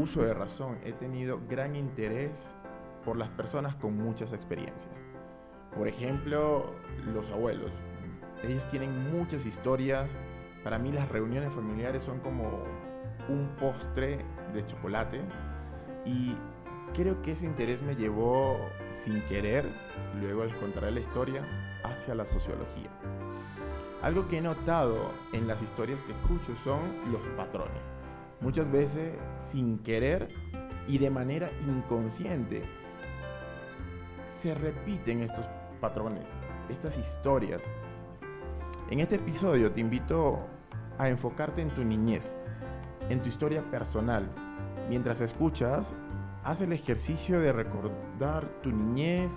uso de razón, he tenido gran interés por las personas con muchas experiencias. Por ejemplo, los abuelos. Ellos tienen muchas historias. Para mí las reuniones familiares son como un postre de chocolate. Y creo que ese interés me llevó sin querer, luego les contaré la historia, hacia la sociología. Algo que he notado en las historias que escucho son los patrones. Muchas veces sin querer y de manera inconsciente se repiten estos patrones, estas historias. En este episodio te invito a enfocarte en tu niñez, en tu historia personal. Mientras escuchas, haz el ejercicio de recordar tu niñez,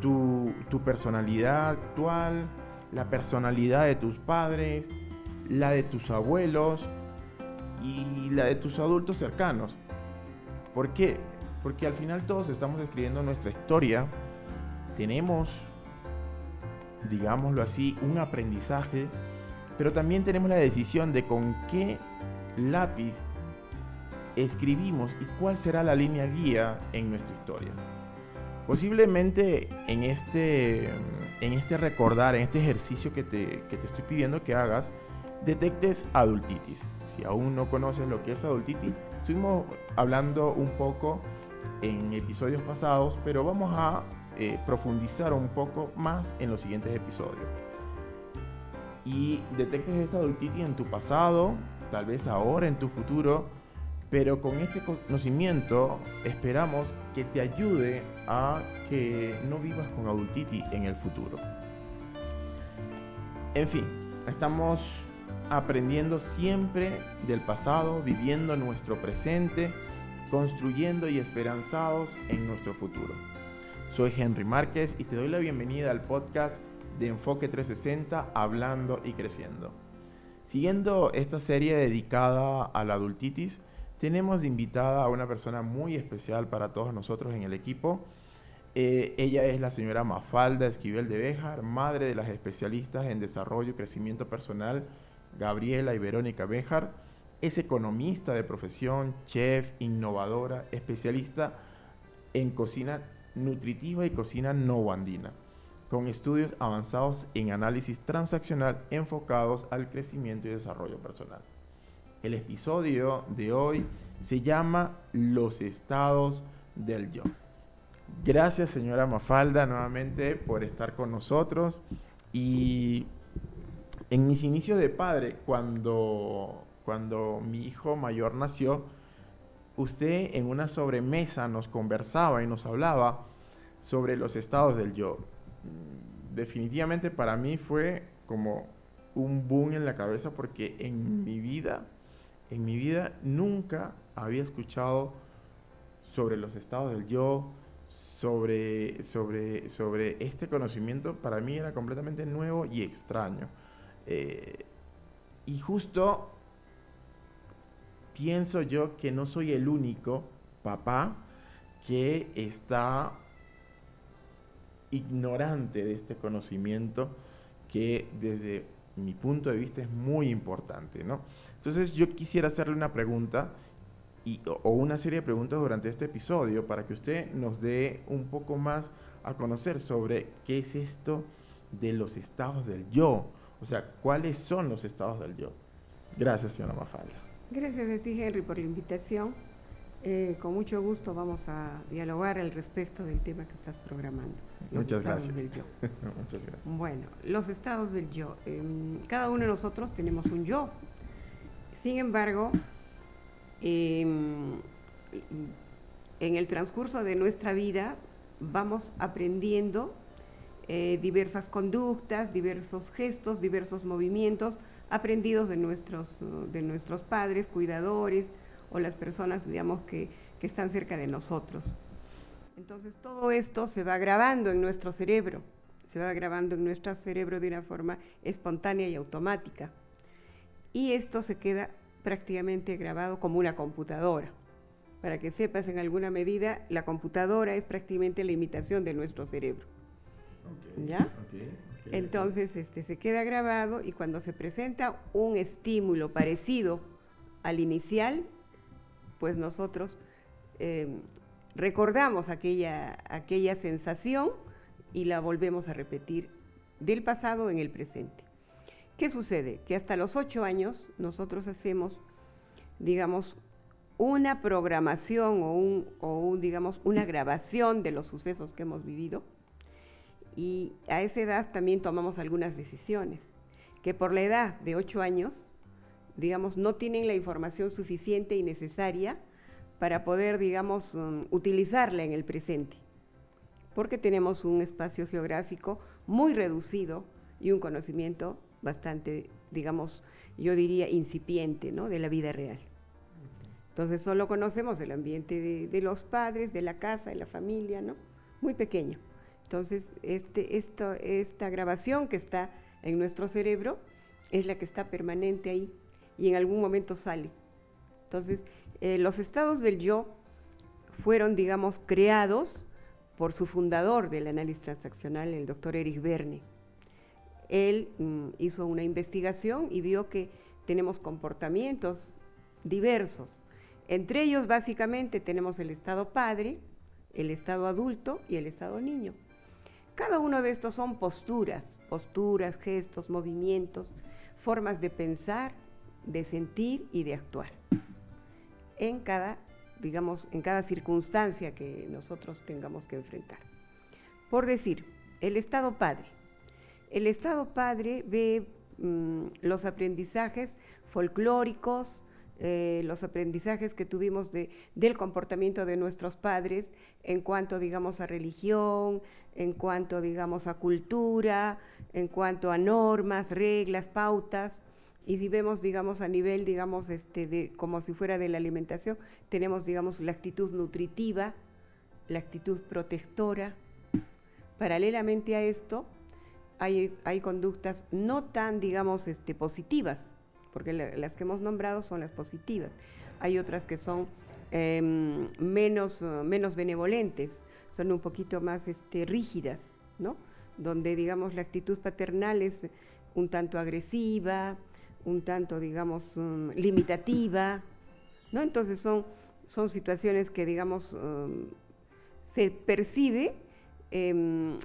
tu, tu personalidad actual, la personalidad de tus padres, la de tus abuelos y la de tus adultos cercanos. ¿Por qué? Porque al final todos estamos escribiendo nuestra historia, tenemos, digámoslo así, un aprendizaje, pero también tenemos la decisión de con qué lápiz escribimos y cuál será la línea guía en nuestra historia. Posiblemente en este, en este recordar, en este ejercicio que te, que te estoy pidiendo que hagas, detectes adultitis. Si aún no conoces lo que es adultitis, estuvimos hablando un poco en episodios pasados, pero vamos a eh, profundizar un poco más en los siguientes episodios. Y detectes esta adultitis en tu pasado, tal vez ahora, en tu futuro, pero con este conocimiento esperamos que te ayude a que no vivas con adultitis en el futuro. En fin, estamos aprendiendo siempre del pasado, viviendo nuestro presente, construyendo y esperanzados en nuestro futuro. Soy Henry Márquez y te doy la bienvenida al podcast de Enfoque 360, Hablando y Creciendo. Siguiendo esta serie dedicada a la adultitis, tenemos invitada a una persona muy especial para todos nosotros en el equipo. Eh, ella es la señora Mafalda Esquivel de Béjar, madre de las especialistas en desarrollo y crecimiento personal, Gabriela y Verónica Béjar. Es economista de profesión, chef, innovadora, especialista en cocina nutritiva y cocina no andina, con estudios avanzados en análisis transaccional enfocados al crecimiento y desarrollo personal. El episodio de hoy se llama Los estados del yo. Gracias señora Mafalda nuevamente por estar con nosotros y en mis inicios de padre, cuando, cuando mi hijo mayor nació, usted en una sobremesa nos conversaba y nos hablaba sobre los estados del yo. Definitivamente para mí fue como un boom en la cabeza porque en mi vida en mi vida nunca había escuchado sobre los estados del yo, sobre, sobre, sobre este conocimiento, para mí era completamente nuevo y extraño. Eh, y justo pienso yo que no soy el único papá que está ignorante de este conocimiento que desde mi punto de vista es muy importante, ¿no? Entonces yo quisiera hacerle una pregunta y, o una serie de preguntas durante este episodio para que usted nos dé un poco más a conocer sobre qué es esto de los estados del yo. O sea, cuáles son los estados del yo. Gracias, señora Mafalda. Gracias a ti, Henry, por la invitación. Eh, con mucho gusto vamos a dialogar al respecto del tema que estás programando. Muchas gracias. Muchas gracias. Bueno, los estados del yo. Em, cada uno de nosotros tenemos un yo, sin embargo, em, en el transcurso de nuestra vida vamos aprendiendo eh, diversas conductas, diversos gestos, diversos movimientos aprendidos de nuestros, de nuestros padres, cuidadores o las personas, digamos, que, que están cerca de nosotros. Entonces todo esto se va grabando en nuestro cerebro, se va grabando en nuestro cerebro de una forma espontánea y automática y esto se queda prácticamente grabado como una computadora. Para que sepas, en alguna medida, la computadora es prácticamente la imitación de nuestro cerebro. ¿Ya? Entonces, este, se queda grabado y cuando se presenta un estímulo parecido al inicial, pues nosotros eh, recordamos aquella, aquella sensación y la volvemos a repetir del pasado en el presente. ¿Qué sucede? Que hasta los ocho años nosotros hacemos, digamos, una programación o, un, o un, digamos, una grabación de los sucesos que hemos vivido y a esa edad también tomamos algunas decisiones que por la edad de ocho años, digamos, no tienen la información suficiente y necesaria para poder, digamos, um, utilizarla en el presente, porque tenemos un espacio geográfico muy reducido y un conocimiento bastante, digamos, yo diría incipiente, ¿no? De la vida real. Entonces solo conocemos el ambiente de los padres, de la casa, de la familia, ¿no? Muy pequeño. Entonces, este, esta grabación que está en nuestro cerebro es la que está permanente ahí y en algún momento sale. Entonces, eh, los estados del yo fueron, digamos, creados por su fundador del análisis transaccional, el doctor Erich Verne. Él mm, hizo una investigación y vio que tenemos comportamientos diversos. Entre ellos, básicamente, tenemos el estado padre, el estado adulto y el estado niño. Cada uno de estos son posturas, posturas, gestos, movimientos, formas de pensar, de sentir y de actuar. En cada, digamos, en cada circunstancia que nosotros tengamos que enfrentar. Por decir, el Estado Padre. El Estado Padre ve mm, los aprendizajes folclóricos, eh, los aprendizajes que tuvimos de, del comportamiento de nuestros padres en cuanto, digamos, a religión, en cuanto, digamos, a cultura, en cuanto a normas, reglas, pautas. Y si vemos, digamos, a nivel, digamos, este, de, como si fuera de la alimentación, tenemos, digamos, la actitud nutritiva, la actitud protectora. Paralelamente a esto, hay, hay conductas no tan, digamos, este, positivas, porque las que hemos nombrado son las positivas. Hay otras que son em, menos, menos benevolentes, son un poquito más este, rígidas, ¿no? Donde, digamos, la actitud paternal es un tanto agresiva, un tanto, digamos, um, limitativa, ¿no? Entonces son, son situaciones que, digamos, um, se percibe em,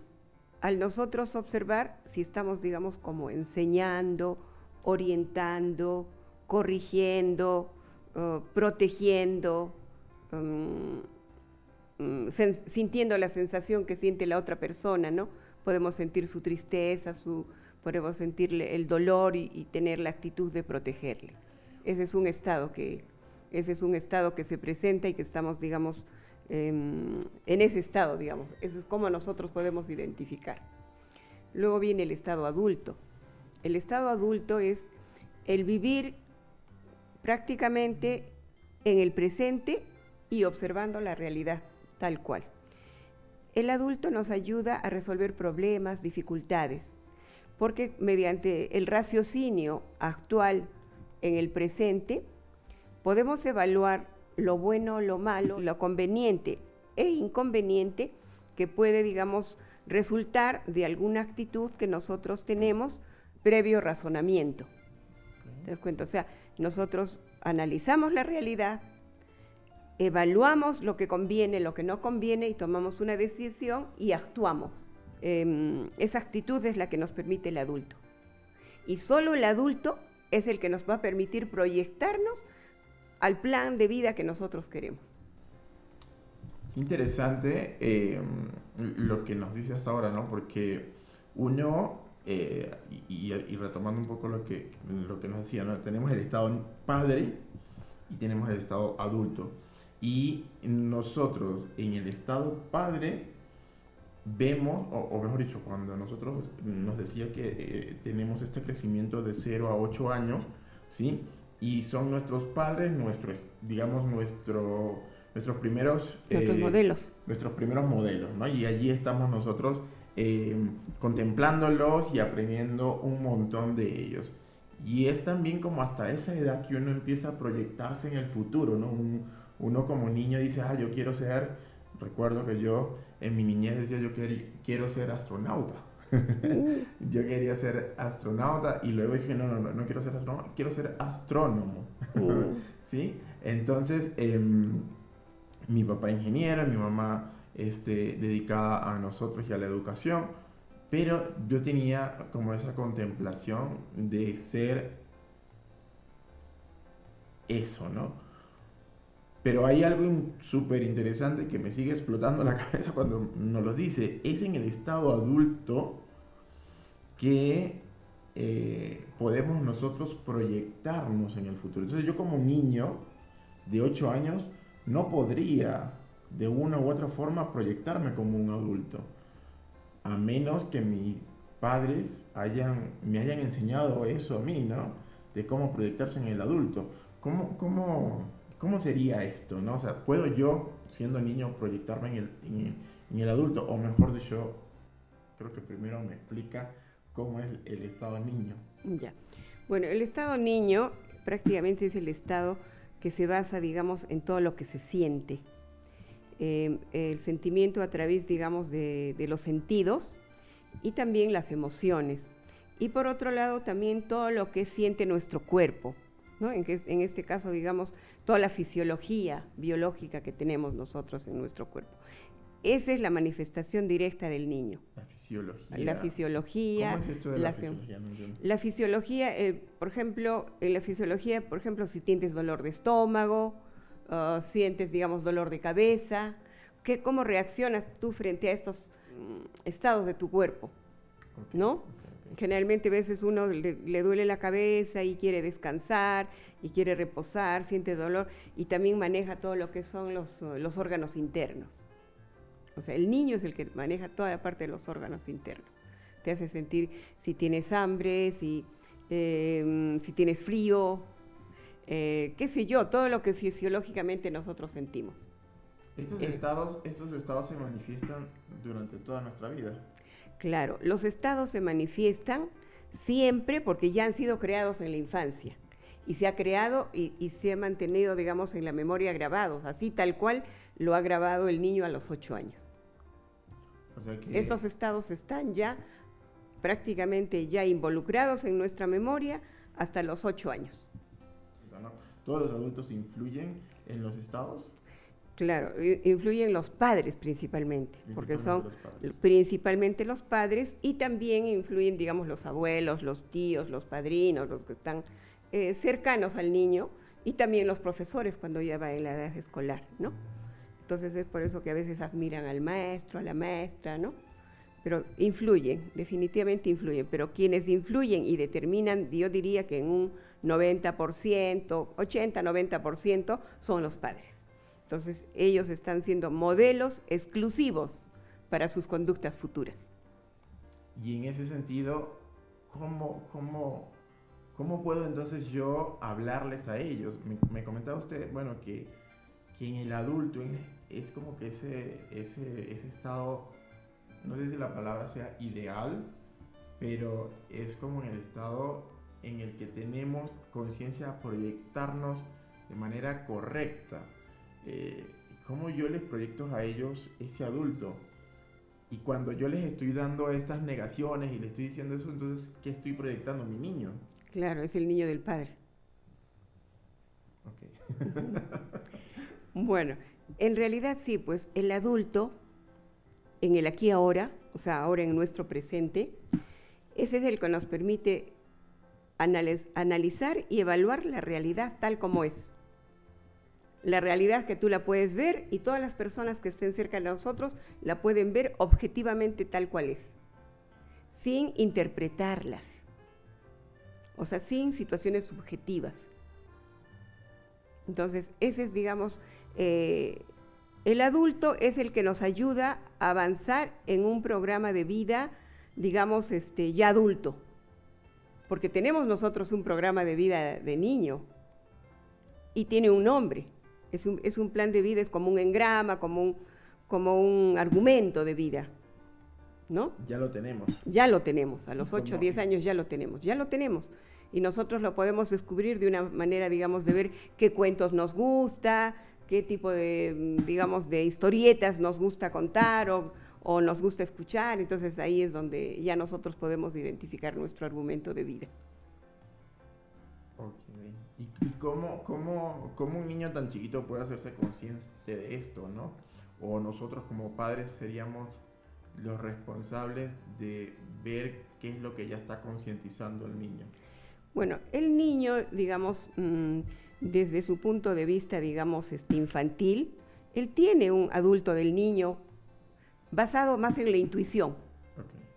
al nosotros observar si estamos, digamos, como enseñando, orientando, corrigiendo, uh, protegiendo, um, mm, sintiendo la sensación que siente la otra persona, ¿no? Podemos sentir su tristeza, su, podemos sentirle el dolor y, tener la actitud de protegerle. Ese es un estado que, ese es un estado que se presenta y que estamos, digamos, em, en ese estado, digamos. Eso es como nosotros podemos identificar. Luego viene el estado adulto. El estado adulto es el vivir prácticamente en el presente y observando la realidad tal cual. El adulto nos ayuda a resolver problemas, dificultades, porque mediante el raciocinio actual en el presente podemos evaluar lo bueno, lo malo, lo conveniente e inconveniente que puede, digamos, resultar de alguna actitud que nosotros tenemos previo razonamiento. ¿Te das cuenta? O sea, nosotros analizamos la realidad, evaluamos lo que conviene, lo que no conviene y tomamos una decisión y actuamos. Em, esa actitud es la que nos permite el adulto. Y solo el adulto es el que nos va a permitir proyectarnos al plan de vida que nosotros queremos. Interesante em, lo que nos dices ahora, ¿no? Porque uno, eh, y, retomando un poco lo que, lo que nos decía, ¿no? Tenemos el estado padre y tenemos el estado adulto. Y nosotros en el estado padre vemos, o, mejor dicho, cuando nosotros nos decía que eh, tenemos este crecimiento de 0 a 8 años, ¿sí? Y son nuestros padres, nuestros, digamos, nuestro, nuestros primeros... Nuestros eh, modelos. Nuestros primeros modelos, ¿no? Y allí estamos nosotros eh, contemplándolos y aprendiendo un montón de ellos. Y es también como hasta esa edad que uno empieza a proyectarse en el futuro, ¿no? uno como niño dice, ah, yo quiero ser, recuerdo que yo en mi niñez decía, yo quiero ser astronauta. yo quería ser astronauta y luego dije, no, no, no, no quiero ser astronauta, quiero ser astrónomo. Mm. ¿Sí? Entonces, em, mi papá ingeniero, mi mamá este, dedicada a nosotros y a la educación, pero yo tenía como esa contemplación de ser eso, ¿no? Pero hay algo súper interesante que me sigue explotando la cabeza cuando nos lo dice. Es en el estado adulto que eh, podemos nosotros proyectarnos en el futuro. Entonces yo como niño de 8 años no podría de una u otra forma proyectarme como un adulto. A menos que mis padres me hayan enseñado eso a mí, ¿no? De cómo proyectarse en el adulto. ¿Cómo, cómo, cómo sería esto, no? O sea, ¿puedo yo, siendo niño, proyectarme en el, en el, adulto? O mejor dicho, creo que primero me explica cómo es el estado niño. Ya. Bueno, el estado niño prácticamente es el estado que se basa, digamos, en todo lo que se siente. Em, el sentimiento a través, digamos, de, los sentidos y también las emociones. Y por otro lado, también todo lo que siente nuestro cuerpo, ¿no? en, en este caso, digamos, toda la fisiología biológica que tenemos nosotros en nuestro cuerpo. Esa es la manifestación directa del niño. La fisiología. La fisiología. ¿Cómo es esto de la, fisiología? la fisiología, eh, por ejemplo, en la fisiología, por ejemplo, si tienes dolor de estómago, uh, sientes, digamos, dolor de cabeza, ¿qué, ¿cómo reaccionas tú frente a estos mm, estados de tu cuerpo? ¿No? Generalmente a veces uno le, duele la cabeza y quiere descansar y quiere reposar, siente dolor y también maneja todo lo que son los, los órganos internos. O sea, el niño es el que maneja toda la parte de los órganos internos. Te hace sentir si tienes hambre, si, em, si tienes frío, eh, qué sé yo, todo lo que fisiológicamente nosotros sentimos. Estos, estados, estos estados se manifiestan durante toda nuestra vida. Claro, los estados se manifiestan siempre porque ya han sido creados en la infancia y se ha creado y, y, se ha mantenido, digamos, en la memoria grabados, así tal cual lo ha grabado el niño a los ocho años. Estos estados están ya prácticamente ya involucrados en nuestra memoria hasta los ocho años. ¿Todos los adultos influyen en los estados? Claro, influyen los padres principalmente, porque son principalmente los padres y también influyen, digamos, los abuelos, los tíos, los padrinos, los que están eh, cercanos al niño y también los profesores cuando ya va en la edad escolar, ¿no? Entonces es por eso que a veces admiran al maestro, a la maestra, ¿no? Pero influyen, definitivamente influyen. Pero quienes influyen y determinan, yo diría que en un 90%, 80-90% son los padres. Entonces ellos están siendo modelos exclusivos para sus conductas futuras. Y en ese sentido, ¿cómo, cómo, cómo puedo entonces yo hablarles a ellos? Me, me comentaba usted, bueno, que que en el adulto es como que ese, ese, ese estado, no sé si la palabra sea ideal, pero es como en el estado en el que tenemos conciencia de proyectarnos de manera correcta. Eh, ¿Cómo yo les proyecto a ellos ese adulto? Y cuando yo les estoy dando estas negaciones y les estoy diciendo eso, entonces, ¿qué estoy proyectando? Mi niño. Claro, es el niño del padre. Ok. Bueno, en realidad sí, pues el adulto, en el aquí ahora, o sea, ahora en nuestro presente, ese es el que nos permite analizar y evaluar la realidad tal como es. La realidad que tú la puedes ver y todas las personas que estén cerca de nosotros la pueden ver objetivamente tal cual es, sin interpretarlas, o sea, sin situaciones subjetivas. Entonces, ese es, digamos, eh, el adulto es el que nos ayuda a avanzar en un programa de vida, digamos, este, ya adulto. Porque tenemos nosotros un programa de vida de niño y tiene un nombre. Es un, es un plan de vida, es como un engrama, como un, como un argumento de vida. ¿No? Ya lo tenemos. Ya lo tenemos, a los 8 o 10 años ya lo tenemos, ya lo tenemos. Y nosotros lo podemos descubrir de una manera, digamos, de ver qué cuentos nos gusta, qué tipo de, mm, digamos, de historietas nos gusta contar o, o nos gusta escuchar, entonces ahí es donde ya nosotros podemos identificar nuestro argumento de vida. Ok. ¿Y, cómo, cómo, cómo, un niño tan chiquito puede hacerse consciente de esto, no? O nosotros como padres seríamos los responsables de ver qué es lo que ya está concientizando el niño. Bueno, el niño, digamos, mm, desde su punto de vista, digamos, este, infantil, él tiene un adulto del niño basado más en la intuición,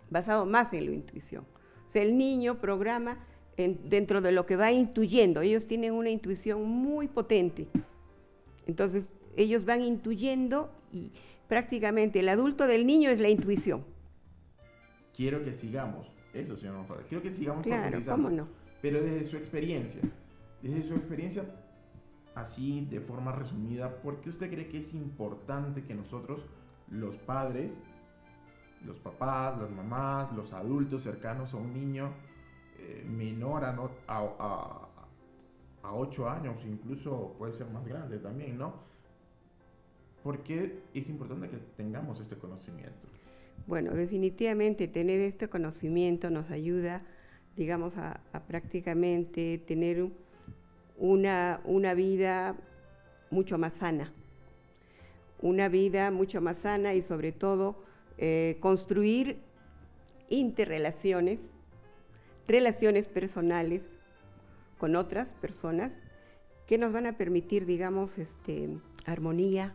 basado más en la intuición. O sea, el niño programa dentro de lo que va intuyendo. Ellos tienen una intuición muy potente. Entonces, ellos van intuyendo y prácticamente el adulto del niño es la intuición. Quiero que sigamos, eso señor quiero que sigamos claro, ¿cómo no? Pero desde su experiencia, desde su experiencia, así de forma resumida, ¿por qué usted cree que es importante que nosotros, los padres, los papás, las mamás, los adultos cercanos a un niño eh, menor a, a, a 8 años, incluso puede ser más grande también, ¿no? ¿Por qué es importante que tengamos este conocimiento? Bueno, definitivamente tener este conocimiento nos ayuda, digamos, a, prácticamente tener una, una vida mucho más sana, una vida mucho más sana y sobre todo eh, construir interrelaciones, relaciones personales con otras personas que nos van a permitir, digamos, este, armonía,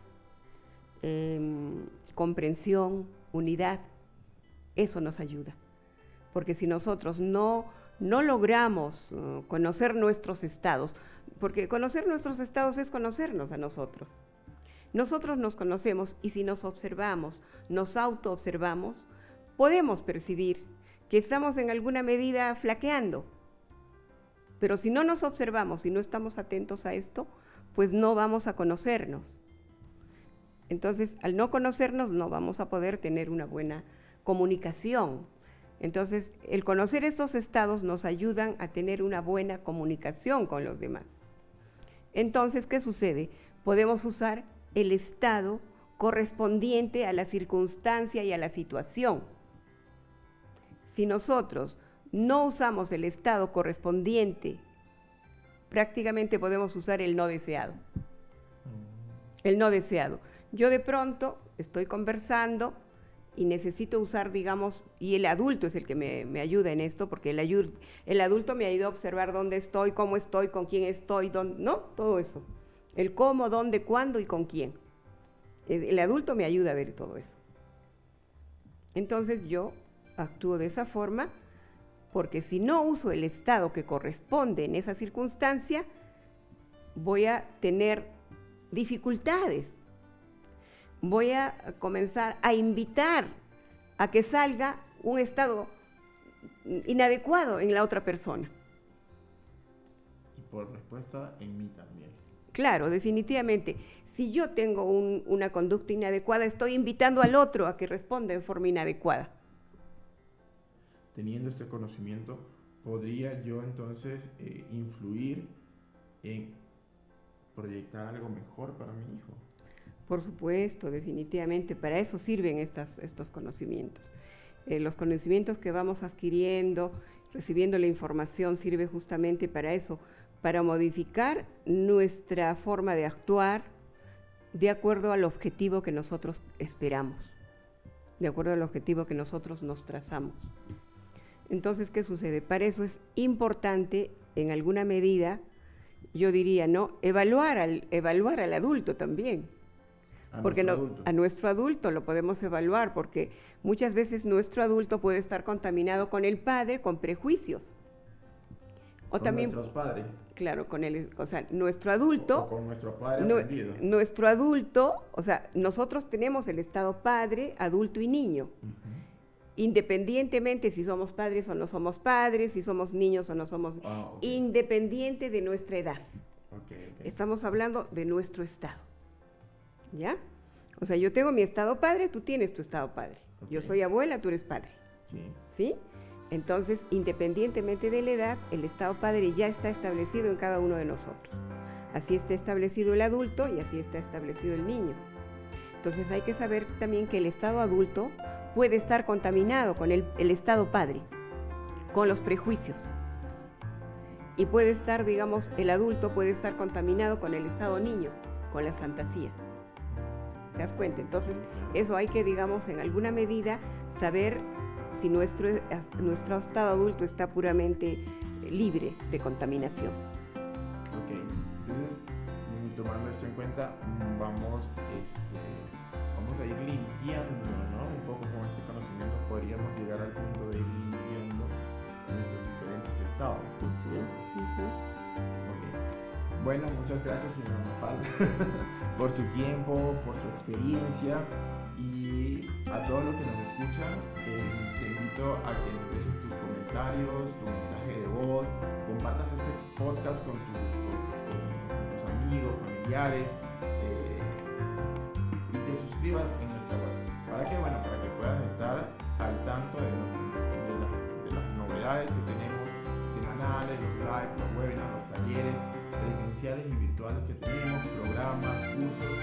Em, comprensión, unidad, eso nos ayuda. Porque si nosotros no, no logramos uh, conocer nuestros estados, porque conocer nuestros estados es conocernos a nosotros. Nosotros nos conocemos y si nos observamos, nos autoobservamos, podemos percibir que estamos en alguna medida flaqueando. Pero si no nos observamos y no estamos atentos a esto, pues no vamos a conocernos. Entonces, al no conocernos, no vamos a poder tener una buena comunicación. Entonces, el conocer estos estados nos ayudan a tener una buena comunicación con los demás. Entonces, ¿qué sucede? Podemos usar el estado correspondiente a la circunstancia y a la situación. Si nosotros no usamos el estado correspondiente, prácticamente podemos usar el no deseado. Mm. El no deseado. Yo de pronto estoy conversando y necesito usar, digamos, y el adulto es el que me, ayuda en esto, porque el, el adulto me ayuda a observar dónde estoy, cómo estoy, con quién estoy, dónde, ¿no? Todo eso. El cómo, dónde, cuándo y con quién. El, adulto me ayuda a ver todo eso. Entonces yo actúo de esa forma porque si no uso el estado que corresponde en esa circunstancia, voy a tener dificultades voy a comenzar a invitar a que salga un estado inadecuado en la otra persona. Y por respuesta en mí también. Claro, definitivamente. Si yo tengo una conducta inadecuada, estoy invitando al otro a que responda en forma inadecuada. Teniendo este conocimiento, ¿podría yo entonces eh, influir en proyectar algo mejor para mi hijo? Por supuesto, definitivamente, para eso sirven estos conocimientos. Eh, los conocimientos que vamos adquiriendo, recibiendo la información, sirve justamente para eso, para modificar nuestra forma de actuar de acuerdo al objetivo que nosotros esperamos, de acuerdo al objetivo que nosotros nos trazamos. Entonces, ¿qué sucede? Para eso es importante, en alguna medida, yo diría, ¿no? Evaluar al, evaluar al adulto también porque a nuestro adulto lo podemos evaluar, porque muchas veces nuestro adulto puede estar contaminado con el padre, con prejuicios. O con también, nuestros padres. Claro, con el, o sea, nuestro adulto. con nuestro padre Nuestro adulto, o sea, nosotros tenemos el estado padre, adulto y niño. Independientemente si somos padres o no somos padres, si somos niños o no somos. Ah, independiente de nuestra edad. Estamos hablando de nuestro estado. ¿Ya? O sea, yo tengo mi estado padre, tú tienes tu estado padre. Yo soy abuela, tú eres padre. Sí. ¿Sí? Entonces, independientemente de la edad, el estado padre ya está establecido en cada uno de nosotros. Así está establecido el adulto y así está establecido el niño. Entonces hay que saber también que el estado adulto puede estar contaminado con el, el estado padre, con los prejuicios. Y puede estar, digamos, el adulto puede estar contaminado con el estado niño, con las fantasías. ¿Te das cuenta? Entonces, eso hay que, digamos, en alguna medida saber si nuestro, nuestro estado adulto está puramente libre de contaminación. Ok, entonces, mm, tomando esto en cuenta, mm, vamos, este, vamos a ir limpiando, ¿no? Un poco con este conocimiento podríamos llegar al punto de ir limpiando nuestros diferentes estados. Bueno, muchas gracias, señor Nopal, por su tiempo, por su experiencia y a todos los que nos escuchan, eh, te invito a que nos dejes tus comentarios, tu mensaje de voz, compartas este podcast con, tus amigos, familiares eh, y te suscribas en nuestra web. ¿Para qué? Bueno, para que puedas estar al tanto de, de las novedades que tenemos semanales, los live, los webinars, los talleres presenciales y virtuales que tenemos, programas, Thank you.